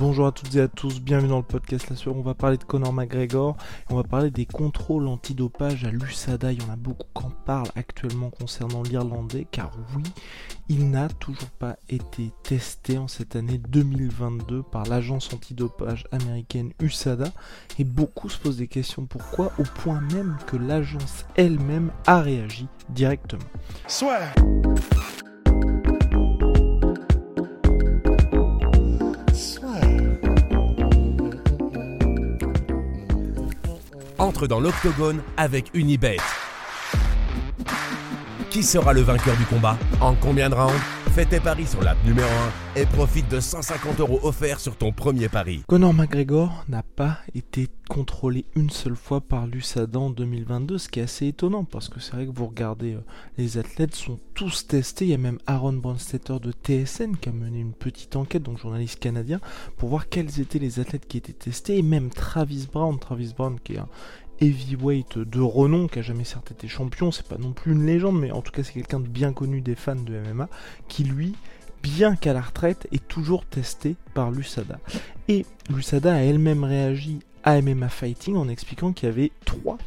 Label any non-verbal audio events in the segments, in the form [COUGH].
Bonjour à toutes et à tous, bienvenue dans le podcast La Sueur. On va parler de Conor McGregor, on va parler des contrôles antidopage à l'USADA. Il y en a beaucoup qui en parlent actuellement concernant l'Irlandais, car oui, il n'a toujours pas été testé en cette année 2022 par l'agence antidopage américaine USADA. Et beaucoup se posent des questions pourquoi, au point même que l'agence elle-même a réagi directement. Soit. Entre dans l'octogone avec Unibet. Qui sera le vainqueur du combat En combien de rounds Fais tes paris sur l'app numéro 1 et profite de 150 euros offerts sur ton premier pari. Conor McGregor n'a pas été contrôlé une seule fois par l'USADA en 2022, ce qui est assez étonnant parce que c'est vrai que vous regardez, euh, les athlètes sont tous testés. Il y a même Aaron Bronstetter de TSN qui a mené une petite enquête, donc journaliste canadien, pour voir quels étaient les athlètes qui étaient testés et même Travis Brown, Travis Brown qui est un heavyweight de renom, qui a jamais certes été champion, c'est pas non plus une légende, mais en tout cas c'est quelqu'un de bien connu des fans de MMA, qui lui, bien qu'à la retraite, est toujours testé par l'USADA. Et l'USADA a elle-même réagi à MMA Fighting en expliquant qu'il y avait trois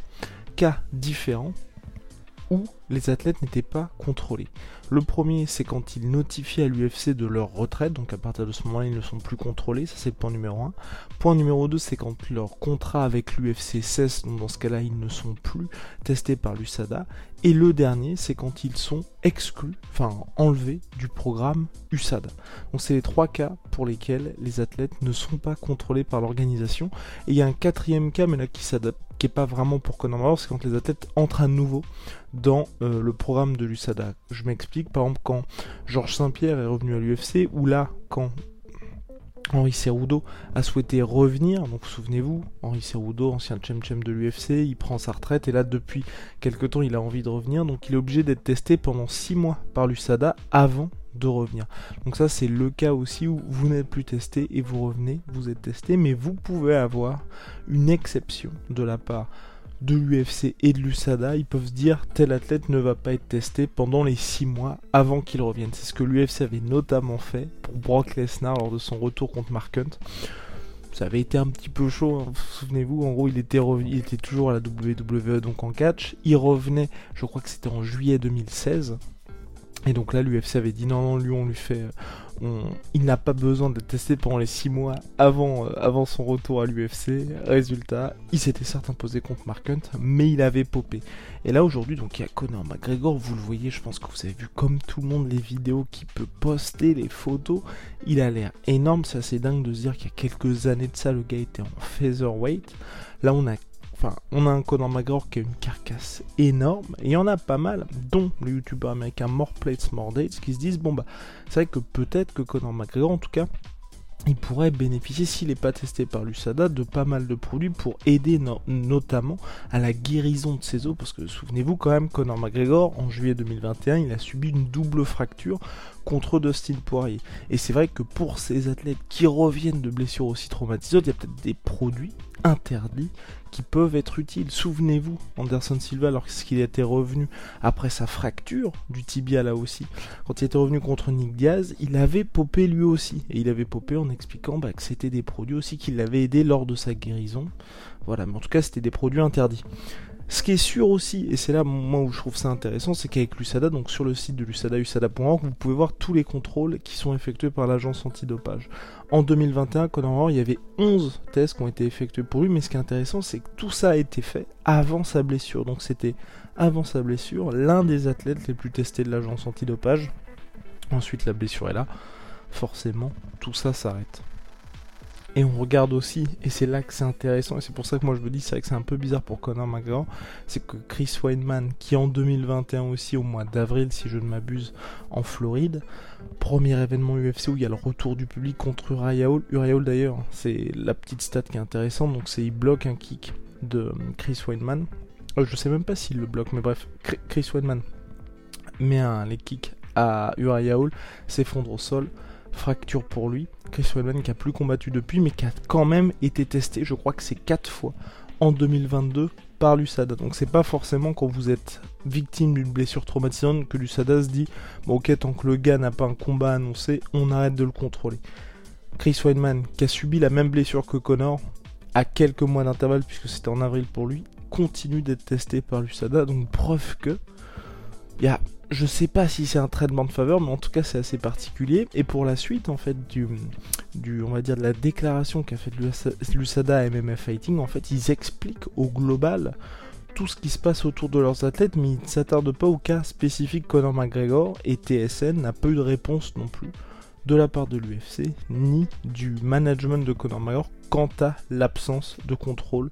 cas différents où les athlètes n'étaient pas contrôlés. Le premier, c'est quand ils notifient à l'UFC de leur retraite, donc à partir de ce moment-là, ils ne sont plus contrôlés, ça c'est le point numéro 1. Point numéro 2, c'est quand leur contrat avec l'UFC cesse, donc dans ce cas-là, ils ne sont plus testés par l'USADA. Et le dernier, c'est quand ils sont exclus, enfin enlevés du programme USADA. Donc c'est les trois cas pour lesquels les athlètes ne sont pas contrôlés par l'organisation. Et il y a un quatrième cas, mais là qui s'adapte pas vraiment pour McGregor, c'est quand les athlètes entrent à nouveau dans euh, le programme de l'USADA. Je m'explique, par exemple, quand Georges Saint-Pierre est revenu à l'UFC, ou là, quand Henri Cerudo a souhaité revenir, donc souvenez-vous, Henri Cerudo, ancien champ de l'UFC, il prend sa retraite et là depuis quelques temps il a envie de revenir, donc il est obligé d'être testé pendant 6 mois par l'USADA avant de revenir. Donc ça c'est le cas aussi où vous n'êtes plus testé et vous revenez, vous êtes testé, mais vous pouvez avoir une exception de la part de l'UFC et de l'USADA, ils peuvent se dire tel athlète ne va pas être testé pendant les 6 mois avant qu'il revienne. C'est ce que l'UFC avait notamment fait pour Brock Lesnar lors de son retour contre Mark Hunt. Ça avait été un petit peu chaud, hein. souvenez-vous, en gros il était, il était toujours à la WWE donc en catch, il revenait, je crois que c'était en juillet 2016, et donc là, l'UFC avait dit non, non, lui, on lui fait. il n'a pas besoin d'être testé pendant les 6 mois avant, euh, avant son retour à l'UFC. Résultat, il s'était certes imposé contre Mark Hunt, mais il avait popé. Et là, aujourd'hui, donc il y a Conor McGregor, vous le voyez, je pense que vous avez vu comme tout le monde les vidéos qu'il peut poster, les photos. Il a l'air énorme, c'est assez dingue de se dire qu'il y a quelques années de ça, le gars était en featherweight. Là, on a On a un Conor McGregor qui a une carcasse énorme, et il y en a pas mal, dont le youtubeur américain More Plates More Dates, qui se disent bon bah, c'est vrai que peut-être que Conor McGregor, en tout cas, il pourrait bénéficier, s'il n'est pas testé par l'USADA, de pas mal de produits pour aider notamment à la guérison de ses os. Parce que souvenez-vous quand même, Conor McGregor, en juillet 2021, il a subi une double fracture contre Dustin Poirier. Et c'est vrai que pour ces athlètes qui reviennent de blessures aussi traumatisantes, il y a peut-être des produits interdits qui peuvent être utiles. Souvenez-vous, Anderson Silva, lorsqu'il était revenu après sa fracture du tibia là aussi, quand il était revenu contre Nick Diaz, il avait popé lui aussi. Et il avait popé en expliquant bah, que c'était des produits aussi qui l'avaient aidé lors de sa guérison. Voilà, mais en tout cas, c'était des produits interdits. Ce qui est sûr aussi, et c'est là moi où je trouve ça intéressant, c'est qu'avec l'USADA, donc sur le site de l'USADA, usada.org, vous pouvez voir tous les contrôles qui sont effectués par l'agence antidopage. En 2021, Conor il y avait 11 tests qui ont été effectués pour lui, mais ce qui est intéressant, c'est que tout ça a été fait avant sa blessure. Donc c'était avant sa blessure, l'un des athlètes les plus testés de l'agence antidopage. Ensuite, la blessure est là. Forcément, tout ça s'arrête. Et on regarde aussi, et c'est là que c'est intéressant, et c'est pour ça que moi je me dis c'est vrai que c'est un peu bizarre pour Conor McGregor, c'est que Chris Weidman, qui en 2021 aussi, au mois d'avril si je ne m'abuse, en Floride, premier événement UFC où il y a le retour du public contre Uriah Hall. Uriah Hall d'ailleurs, c'est la petite stat qui est intéressante, donc c'est il bloque un kick de Chris Weidman. Euh, je sais même pas s'il le bloque, mais bref, Chris Weidman met les kicks à Uriah Hall, s'effondre au sol, fracture pour lui. Chris Weidman qui a plus combattu depuis, mais qui a quand même été testé, je crois que c'est 4 fois en 2022 par l'USADA. Donc c'est pas forcément quand vous êtes victime d'une blessure traumatisante que l'USADA se dit bon ok tant que le gars n'a pas un combat annoncé, on arrête de le contrôler. Chris Weidman qui a subi la même blessure que Connor à quelques mois d'intervalle puisque c'était en avril pour lui, continue d'être testé par l'USADA, donc preuve que il y a je sais pas si c'est un traitement de faveur, mais en tout cas c'est assez particulier. Et pour la suite, en fait, du, on va dire de la déclaration qu'a fait l'USADA à MMA Fighting, en fait, ils expliquent au global tout ce qui se passe autour de leurs athlètes, mais ils ne s'attardent pas au cas spécifique Conor McGregor et TSN n'a pas eu de réponse non plus de la part de l'UFC ni du management de Conor McGregor quant à l'absence de contrôle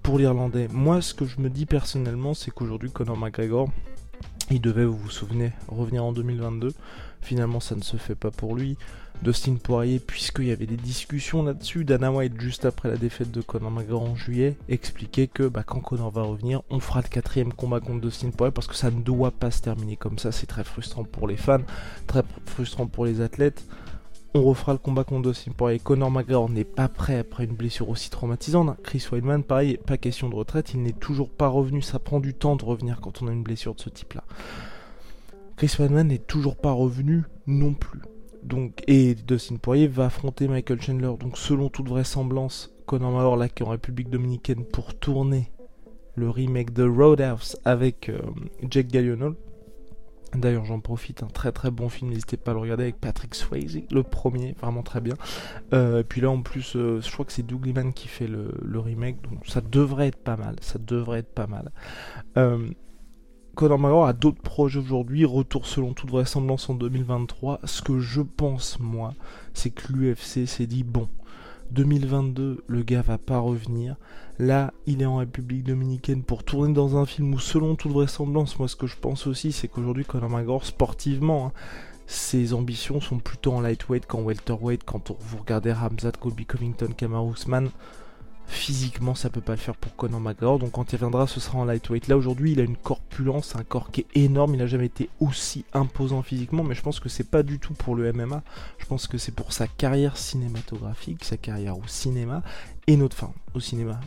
Pour l'Irlandais, moi ce que je me dis personnellement, c'est qu'aujourd'hui Conor McGregor, il devait, vous vous souvenez, revenir en 2022. Finalement, ça ne se fait pas pour lui. Dustin Poirier, puisqu'il y avait des discussions là-dessus, Dana White, juste après la défaite de Conor McGregor en juillet, expliquait que bah, quand Conor va revenir, on fera le quatrième combat contre Dustin Poirier parce que ça ne doit pas se terminer comme ça. C'est très frustrant pour les fans, très frustrant pour les athlètes on refera le combat contre Dustin Poirier. Conor McGregor n'est pas prêt après une blessure aussi traumatisante. Chris Weidman, pareil, pas question de retraite, il n'est toujours pas revenu. Ça prend du temps de revenir quand on a une blessure de ce type-là. Chris Weidman n'est toujours pas revenu non plus. Donc, et Dustin Poirier va affronter Michael Chandler. Donc, selon toute vraisemblance, Conor McGregor là qui est en République Dominicaine pour tourner le remake de Roadhouse avec euh, Gyllenhaal. D'ailleurs, j'en profite, un très très bon film, n'hésitez pas à le regarder avec Patrick Swayze, le premier, vraiment très bien. Euh, et puis là, en plus, euh, je crois que c'est Doug Liman qui fait le, remake, donc ça devrait être pas mal, ça devrait être pas mal. Euh, Conor McGregor a d'autres projets aujourd'hui, retour selon toute vraisemblance en 2023. Ce que je pense, moi, c'est que l'UFC s'est dit, bon, 2022, le gars va pas revenir. Là, il est en République Dominicaine pour tourner dans un film où, selon toute vraisemblance, moi ce que je pense aussi, c'est qu'aujourd'hui, Conor McGregor, sportivement, hein, ses ambitions sont plutôt en lightweight qu'en welterweight. Quand vous regardez Ramzat, Colby Covington, Kamaru Usman, physiquement ça peut pas le faire pour Conor McGregor. Donc quand il viendra ce sera en lightweight. Là aujourd'hui il a une corpulence un corps qui est énorme. Il n'a jamais été aussi imposant physiquement mais je pense que c'est pas du tout pour le MMA je pense que c'est pour sa carrière cinématographique sa carrière au cinéma et notre fin au cinéma.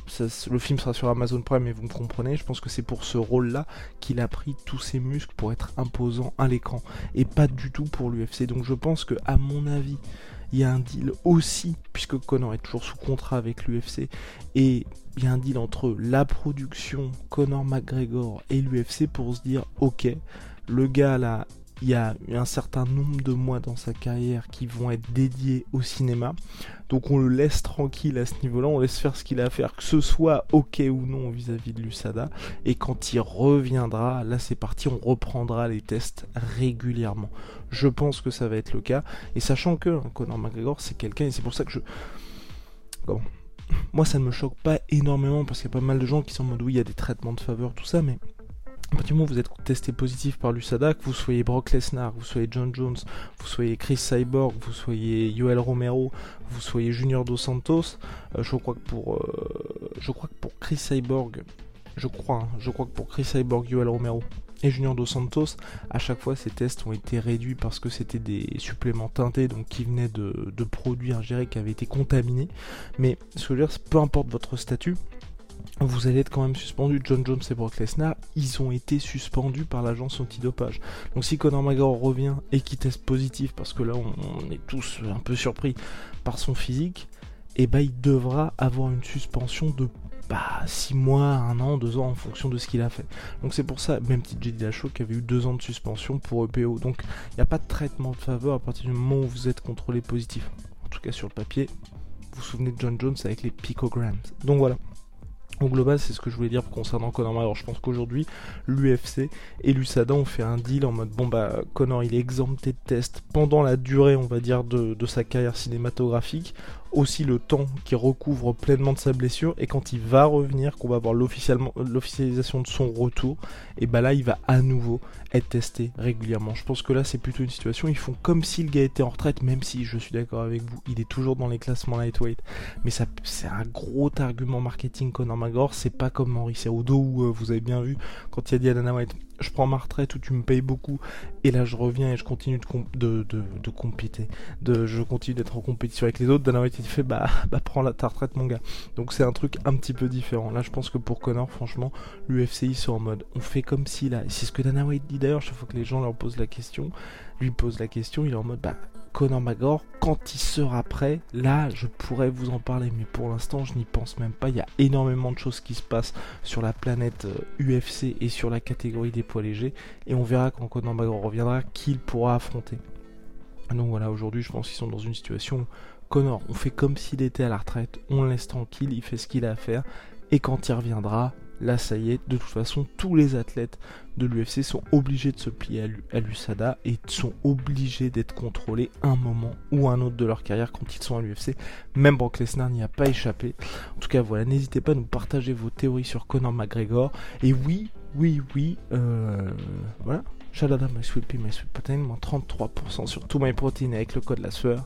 Le film sera sur Amazon Prime mais vous me comprenez. Je pense que c'est pour ce rôle là qu'il a pris tous ses muscles pour être imposant à l'écran et pas du tout pour l'UFC donc je pense que à mon avis il y a un deal aussi, puisque Conor est toujours sous contrat avec l'UFC, et il y a un deal entre la production, Conor McGregor et l'UFC pour se dire, ok, le gars là, il y a un certain nombre de mois dans sa carrière qui vont être dédiés au cinéma. Donc on le laisse tranquille à ce niveau-là, on laisse faire ce qu'il a à faire, que ce soit ok ou non vis-à-vis de l'USADA. Et quand il reviendra, là c'est parti, on reprendra les tests régulièrement. Je pense que ça va être le cas. Et sachant que hein, Conor McGregor c'est quelqu'un, et c'est pour ça que je... Moi ça ne me choque pas énormément parce qu'il y a pas mal de gens qui sont en mode oui il y a des traitements de faveur, tout ça, mais à partir du moment où vous êtes testé positif par l'USADA, que vous soyez Brock Lesnar, vous soyez John Jones, vous soyez Chris Cyborg, vous soyez Yoel Romero, vous soyez Junior Dos Santos, euh, je crois que pour euh, je crois que pour Chris Cyborg, je crois, hein, je crois que pour Chris Cyborg, Yoel Romero et Junior Dos Santos, à chaque fois ces tests ont été réduits parce que c'était des suppléments teintés, donc qui venaient de, de produits ingérés qui avaient été contaminés. Mais ce que je veux dire, peu importe votre statut, vous allez être quand même suspendu. John Jones et Brock Lesnar, ils ont été suspendus par l'agence antidopage. Donc si Conor McGregor revient et qu'il teste positif, parce que là on, est tous un peu surpris par son physique, et eh ben il devra avoir une suspension de 6 mois, 1 an, 2 ans en fonction de ce qu'il a fait. Donc c'est pour ça, même petit J.D. Lachaud qui avait eu 2 ans de suspension pour EPO. Donc il n'y a pas de traitement de faveur à partir du moment où vous êtes contrôlé positif. En tout cas sur le papier, vous vous souvenez de John Jones avec les picograms. Donc voilà. Au global, c'est ce que je voulais dire concernant Conor McGregor. Je pense qu'aujourd'hui, l'UFC et l'USADA ont fait un deal en mode bon bah Conor il est exempté de test pendant la durée, on va dire, de, de sa carrière cinématographique aussi le temps qui recouvre pleinement de sa blessure et quand il va revenir, qu'on va avoir l'officialisation de son retour, et bah là il va à nouveau être testé régulièrement. Je pense que là c'est plutôt une situation, ils font comme si le gars était en retraite, même si je suis d'accord avec vous, il est toujours dans les classements lightweight, mais ça c'est un gros argument marketing Conor McGregor, c'est pas comme Henri Cerudo où euh, vous avez bien vu quand il a dit à Dana White je prends ma retraite où tu me payes beaucoup et là je reviens et je continue de, de, de, compéter. De, je continue d'être en compétition avec les autres. Dana White il fait bah, [LAUGHS] bah prends la, ta retraite mon gars. Donc c'est un truc un petit peu différent. Là je pense que pour Connor franchement l'UFC ils sont en mode on fait comme si là. C'est ce que Dana White dit d'ailleurs chaque fois que les gens leur posent la question. Lui pose la question il est en mode bah Conor McGregor, quand il sera prêt, là, je pourrais vous en parler, mais pour l'instant, je n'y pense même pas. Il y a énormément de choses qui se passent sur la planète UFC euh, et sur la catégorie des poids légers, et on verra quand Conor McGregor reviendra qui il pourra affronter. Donc voilà, aujourd'hui, je pense qu'ils sont dans une situation où Conor, on fait comme s'il était à la retraite, on le laisse tranquille, il fait ce qu'il a à faire, et quand il reviendra, là ça y est, de toute façon, tous les athlètes de l'UFC sont obligés de se plier à l'USADA et sont obligés d'être contrôlés un moment ou un autre de leur carrière quand ils sont à l'UFC. Même Brock Lesnar n'y a pas échappé. En tout cas, voilà, n'hésitez pas à nous partager vos théories sur Conor McGregor. Et oui, oui, oui, euh, voilà. Shalada my sweet pea, my sweet protein, moins 33% sur tout my protein avec le code la sueur.